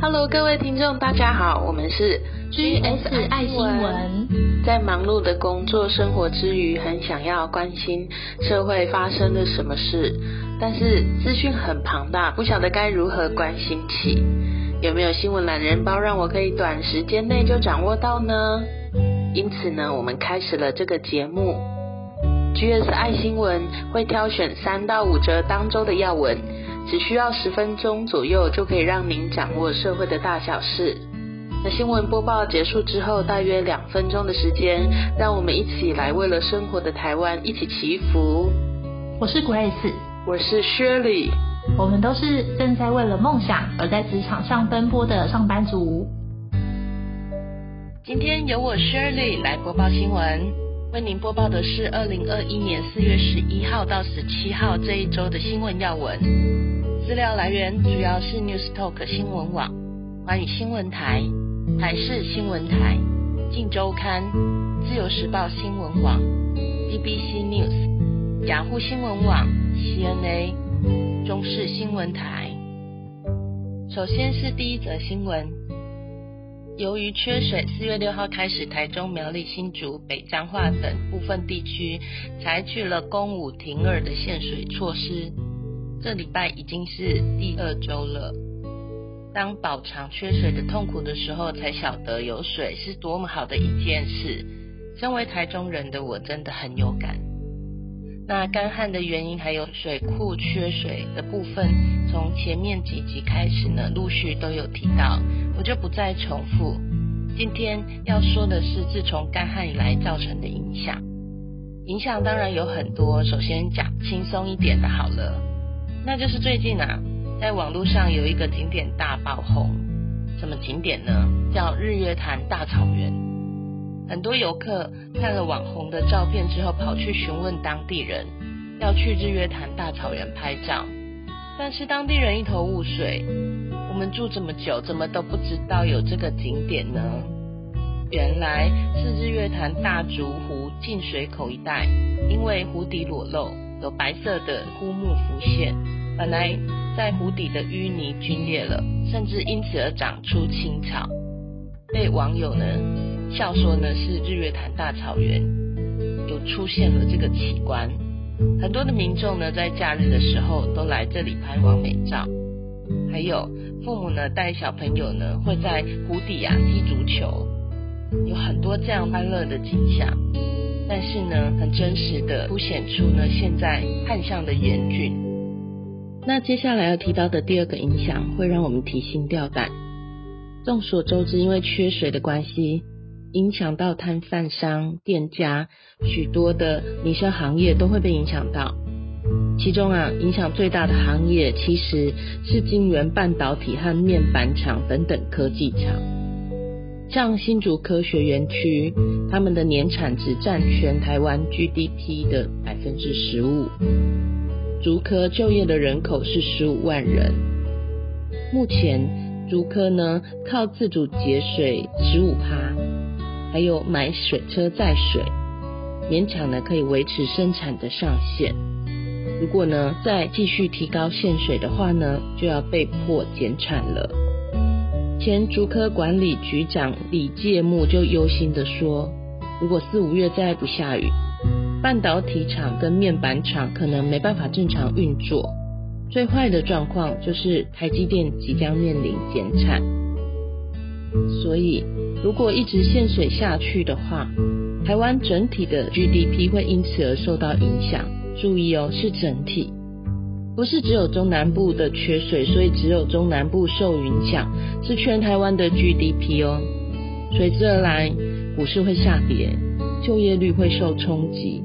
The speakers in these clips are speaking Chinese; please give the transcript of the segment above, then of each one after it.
Hello，各位听众，大家好，我们是 GS 爱新闻。在忙碌的工作生活之余，很想要关心社会发生了什么事，但是资讯很庞大，不晓得该如何关心起。有没有新闻懒人包，让我可以短时间内就掌握到呢？因此呢，我们开始了这个节目。GS 爱新闻会挑选三到五则当周的要闻。只需要十分钟左右，就可以让您掌握社会的大小事。那新闻播报结束之后，大约两分钟的时间，让我们一起来为了生活的台湾一起祈福。我是 Grace，我是 Shirley，我们都是正在为了梦想而在职场上奔波的上班族。今天由我 Shirley 来播报新闻，为您播报的是二零二一年四月十一号到十七号这一周的新闻要闻。资料来源主要是 News Talk 新闻网、华语新闻台、台视新闻台、镜周刊、自由时报新闻网、BBC News、雅虎新闻网、CNA、中视新闻台。首先是第一则新闻，由于缺水，四月六号开始，台中、苗栗、新竹、北彰化等部分地区采取了公五停二的限水措施。这礼拜已经是第二周了。当饱尝缺水的痛苦的时候，才晓得有水是多么好的一件事。身为台中人的我，真的很有感。那干旱的原因还有水库缺水的部分，从前面几集开始呢，陆续都有提到，我就不再重复。今天要说的是，自从干旱以来造成的影响。影响当然有很多，首先讲轻松一点的，好了。那就是最近啊，在网络上有一个景点大爆红，什么景点呢？叫日月潭大草原。很多游客看了网红的照片之后，跑去询问当地人，要去日月潭大草原拍照。但是当地人一头雾水，我们住这么久，怎么都不知道有这个景点呢？原来是日月潭大竹湖进水口一带，因为湖底裸露，有白色的枯木浮现。本来在湖底的淤泥龟裂了，甚至因此而长出青草，被网友呢笑说呢是日月潭大草原有出现了这个奇观。很多的民众呢在假日的时候都来这里拍完美照，还有父母呢带小朋友呢会在湖底啊踢足球，有很多这样欢乐的景象。但是呢很真实的凸显出呢现在旱象的严峻。那接下来要提到的第二个影响，会让我们提心吊胆。众所周知，因为缺水的关系，影响到摊贩商、店家，许多的民生行业都会被影响到。其中啊，影响最大的行业其实是晶圆半导体和面板厂等等科技厂。像新竹科学园区，他们的年产值占全台湾 GDP 的百分之十五。竹科就业的人口是十五万人，目前竹科呢靠自主节水十五趴，还有买水车载水，勉强呢可以维持生产的上限。如果呢再继续提高限水的话呢，就要被迫减产了。前竹科管理局长李介木就忧心的说，如果四五月再不下雨。半导体厂跟面板厂可能没办法正常运作，最坏的状况就是台积电即将面临减产。所以，如果一直限水下去的话，台湾整体的 GDP 会因此而受到影响。注意哦，是整体，不是只有中南部的缺水，所以只有中南部受影响，是全台湾的 GDP 哦。随之而来，股市会下跌，就业率会受冲击。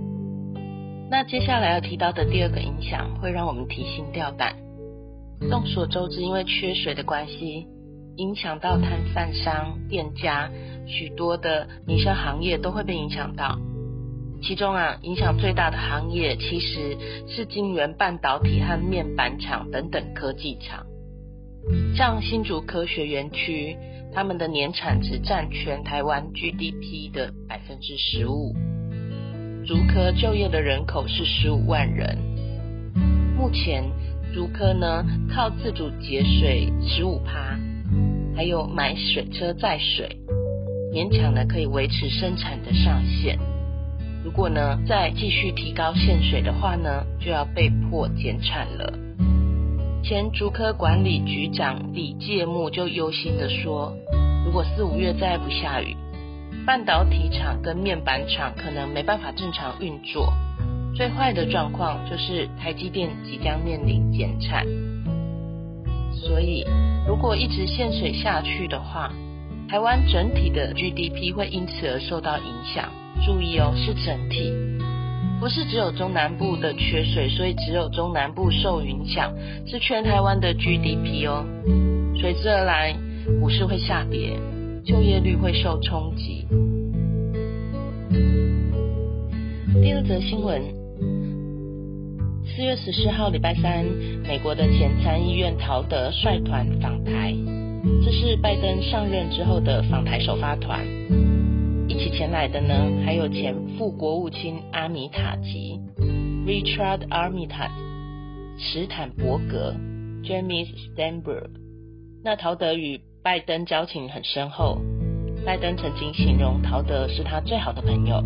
那接下来要提到的第二个影响，会让我们提心吊胆。众所周知，因为缺水的关系，影响到摊贩商、店家，许多的民生行业都会被影响到。其中啊，影响最大的行业其实是晶圆半导体和面板厂等等科技厂。像新竹科学园区，他们的年产值占全台湾 GDP 的百分之十五。竹科就业的人口是十五万人，目前竹科呢靠自主节水十五趴，还有买水车载水，勉强呢可以维持生产的上限。如果呢再继续提高限水的话呢，就要被迫减产了。前竹科管理局长李介木就忧心的说，如果四五月再不下雨，半导体厂跟面板厂可能没办法正常运作。最坏的状况就是台积电即将面临减产。所以，如果一直限水下去的话，台湾整体的 GDP 会因此而受到影响。注意哦，是整体，不是只有中南部的缺水，所以只有中南部受影响，是全台湾的 GDP 哦。随之而来，股市会下跌，就业率会受冲击。第二则新闻。四月十四号，礼拜三，美国的前参议院陶德率团访台，这是拜登上任之后的访台首发团。前来的呢，还有前副国务卿阿米塔吉 （Richard Armitage）、史坦伯格 （James Stenberg）。那陶德与拜登交情很深厚，拜登曾经形容陶德是他最好的朋友。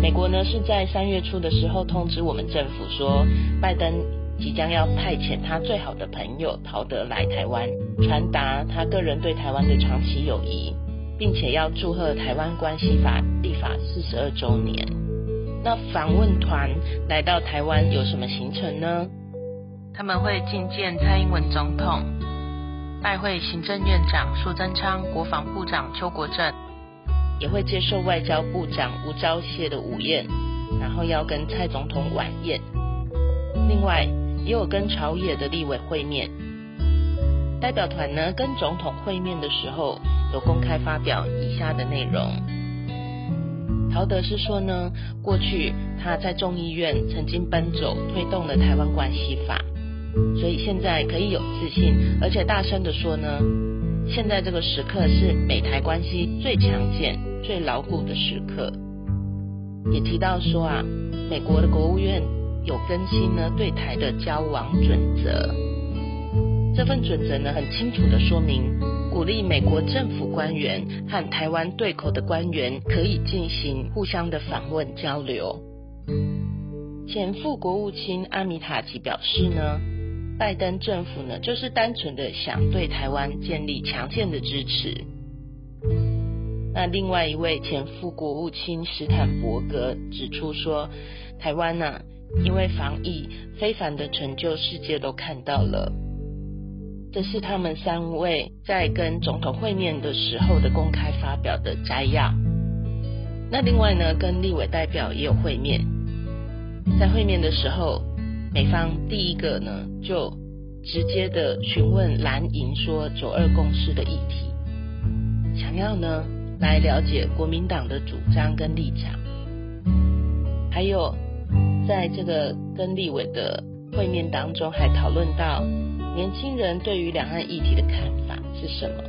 美国呢是在三月初的时候通知我们政府说，拜登即将要派遣他最好的朋友陶德来台湾，传达他个人对台湾的长期友谊，并且要祝贺台湾关系法立法四十二周年。那访问团来到台湾有什么行程呢？他们会觐见蔡英文总统，拜会行政院长苏贞昌、国防部长邱国正。也会接受外交部长吴钊燮的午宴，然后要跟蔡总统晚宴。另外，也有跟朝野的立委会面。代表团呢，跟总统会面的时候，有公开发表以下的内容。陶德是说呢，过去他在众议院曾经奔走推动了台湾关系法，所以现在可以有自信，而且大声的说呢。现在这个时刻是美台关系最强健、最牢固的时刻。也提到说啊，美国的国务院有更新呢对台的交往准则。这份准则呢很清楚的说明，鼓励美国政府官员和台湾对口的官员可以进行互相的访问交流。前副国务卿阿米塔吉表示呢。拜登政府呢，就是单纯的想对台湾建立强健的支持。那另外一位前副国务卿史坦伯格指出说，台湾呢，因为防疫非凡的成就，世界都看到了。这是他们三位在跟总统会面的时候的公开发表的摘要。那另外呢，跟立委代表也有会面，在会面的时候。美方第一个呢，就直接的询问蓝营说九二共识的议题，想要呢来了解国民党的主张跟立场，还有在这个跟立委的会面当中，还讨论到年轻人对于两岸议题的看法是什么，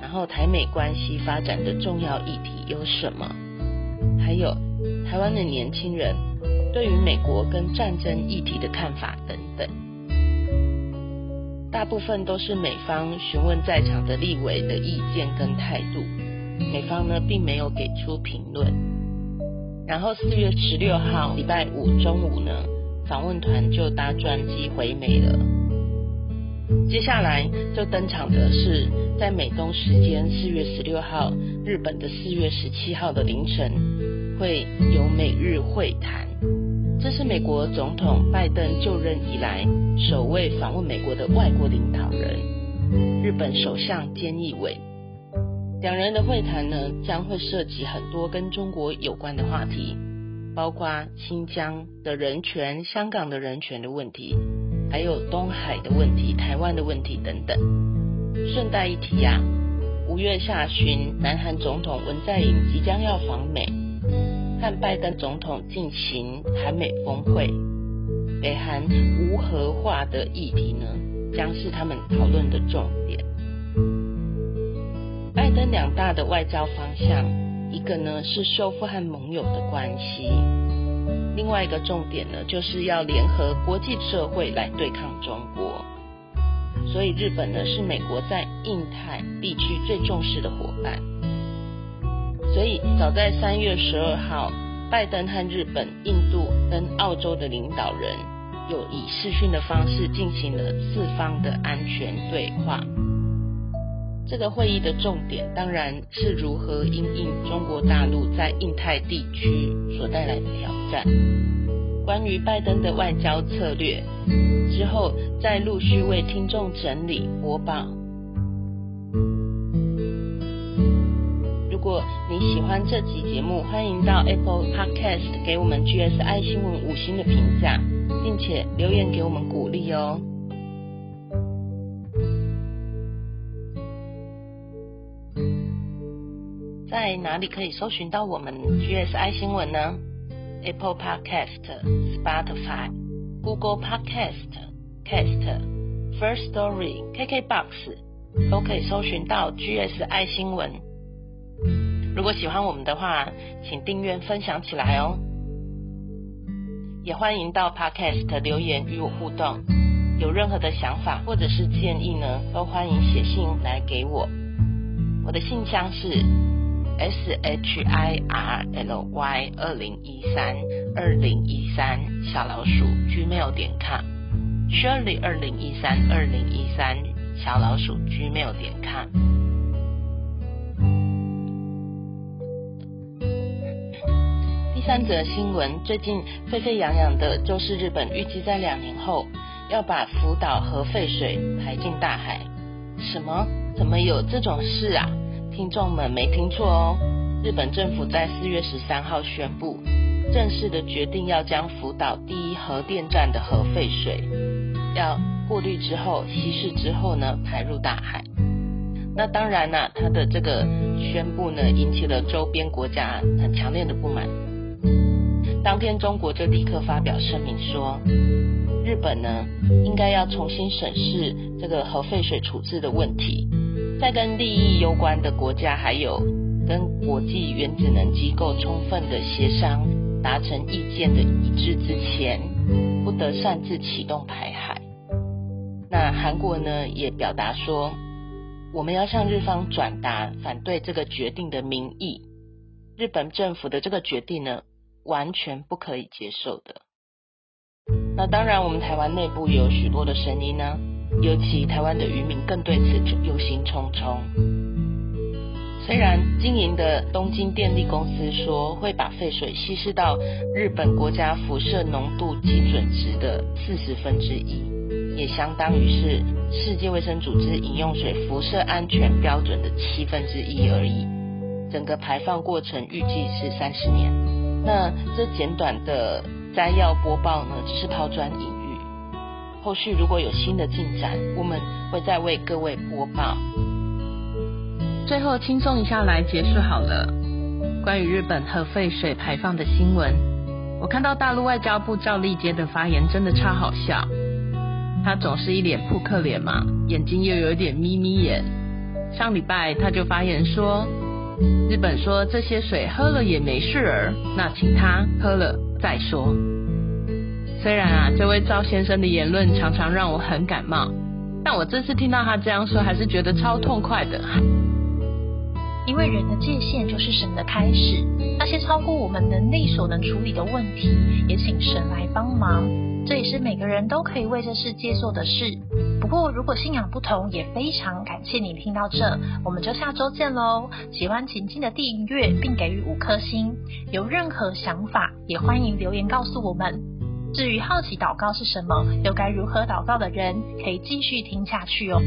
然后台美关系发展的重要议题有什么，还有台湾的年轻人。对于美国跟战争议题的看法等等，大部分都是美方询问在场的立委的意见跟态度，美方呢并没有给出评论。然后四月十六号礼拜五中午呢，访问团就搭专机回美了。接下来就登场的是在美东时间四月十六号，日本的四月十七号的凌晨，会有美日会谈。这是美国总统拜登就任以来首位访问美国的外国领导人，日本首相菅义伟。两人的会谈呢，将会涉及很多跟中国有关的话题，包括新疆的人权、香港的人权的问题，还有东海的问题、台湾的问题等等。顺带一提呀，五月下旬，南韩总统文在寅即将要访美。和拜登总统进行韩美峰会，北韩无核化的议题呢，将是他们讨论的重点。拜登两大的外交方向，一个呢是修复和盟友的关系，另外一个重点呢就是要联合国际社会来对抗中国。所以日本呢是美国在印太地区最重视的伙伴。所以早在三月十二号，拜登和日本、印度跟澳洲的领导人有以视讯的方式进行了四方的安全对话。这个会议的重点当然是如何应应中国大陆在印太地区所带来的挑战。关于拜登的外交策略，之后再陆续为听众整理播报。如果你喜欢这集节目，欢迎到 Apple Podcast 给我们 GSI 新闻五星的评价，并且留言给我们鼓励哦。在哪里可以搜寻到我们 GSI 新闻呢？Apple Podcast、Spotify、Google Podcast、Cast、First Story、KKBox 都可以搜寻到 GSI 新闻。如果喜欢我们的话，请订阅、分享起来哦。也欢迎到 Podcast 留言与我互动，有任何的想法或者是建议呢，都欢迎写信来给我。我的信箱是。S h i r l y 二零一三二零一三小老鼠 gmail 点 com，Shirley 二零一三二零一三小老鼠 gmail 点 com。第三则新闻，最近沸沸扬扬的就是日本预计在两年后要把福岛核废水排进大海。什么？怎么有这种事啊？听众们没听错哦，日本政府在四月十三号宣布，正式的决定要将福岛第一核电站的核废水，要过滤之后稀释之后呢，排入大海。那当然啦，它的这个宣布呢，引起了周边国家很强烈的不满。当天中国就立刻发表声明说，日本呢，应该要重新审视这个核废水处置的问题。在跟利益攸关的国家，还有跟国际原子能机构充分的协商，达成意见的一致之前，不得擅自启动排海。那韩国呢，也表达说，我们要向日方转达反对这个决定的民意。日本政府的这个决定呢，完全不可以接受的。那当然，我们台湾内部也有许多的声音呢。尤其台湾的渔民更对此忧心忡忡。虽然经营的东京电力公司说会把废水稀释到日本国家辐射浓度基准值的四十分之一，也相当于是世界卫生组织饮用水辐射安全标准的七分之一而已。整个排放过程预计是三十年。那这简短的摘要播报呢，只是抛砖引。后续如果有新的进展，我们会再为各位播报。最后轻松一下来结束好了。关于日本核废水排放的新闻，我看到大陆外交部赵立坚的发言真的超好笑。他总是一脸扑克脸嘛，眼睛又有点眯眯眼。上礼拜他就发言说，日本说这些水喝了也没事儿，那请他喝了再说。虽然啊，这位赵先生的言论常常让我很感冒，但我这次听到他这样说，还是觉得超痛快的。因为人的界限就是神的开始，那些超过我们能力所能处理的问题，也请神来帮忙。这也是每个人都可以为这世界做的事。不过，如果信仰不同，也非常感谢你听到这，我们就下周见喽。喜欢请记得订阅并给予五颗星，有任何想法也欢迎留言告诉我们。至于好奇祷告是什么，又该如何祷告的人，可以继续听下去哦。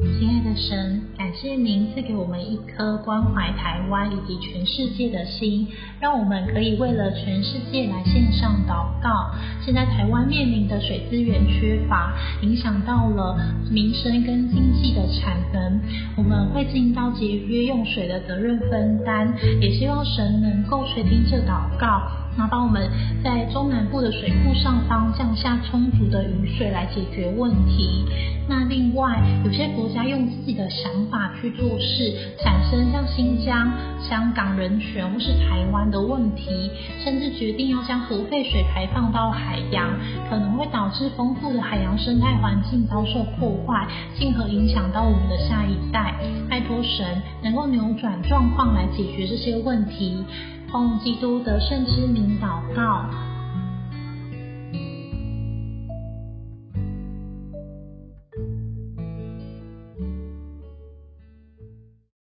亲爱的神，感谢您赐给我们一颗关怀台湾以及全世界的心，让我们可以为了全世界来线上祷告。现在台湾面临的水资源缺乏，影响到了民生跟经济的产能，我们会尽到节约用水的责任分担，也希望神能够垂听这祷告。那帮我们在中南部的水库上方降下充足的雨水来解决问题。那另外，有些国家用自己的想法去做事，产生像新疆、香港人权或是台湾的问题，甚至决定要将核废水排放到海洋，可能会导致丰富的海洋生态环境遭受破坏，进而影响到我们的下一代。拜托神能够扭转状况来解决这些问题。奉基督得胜之名祷告。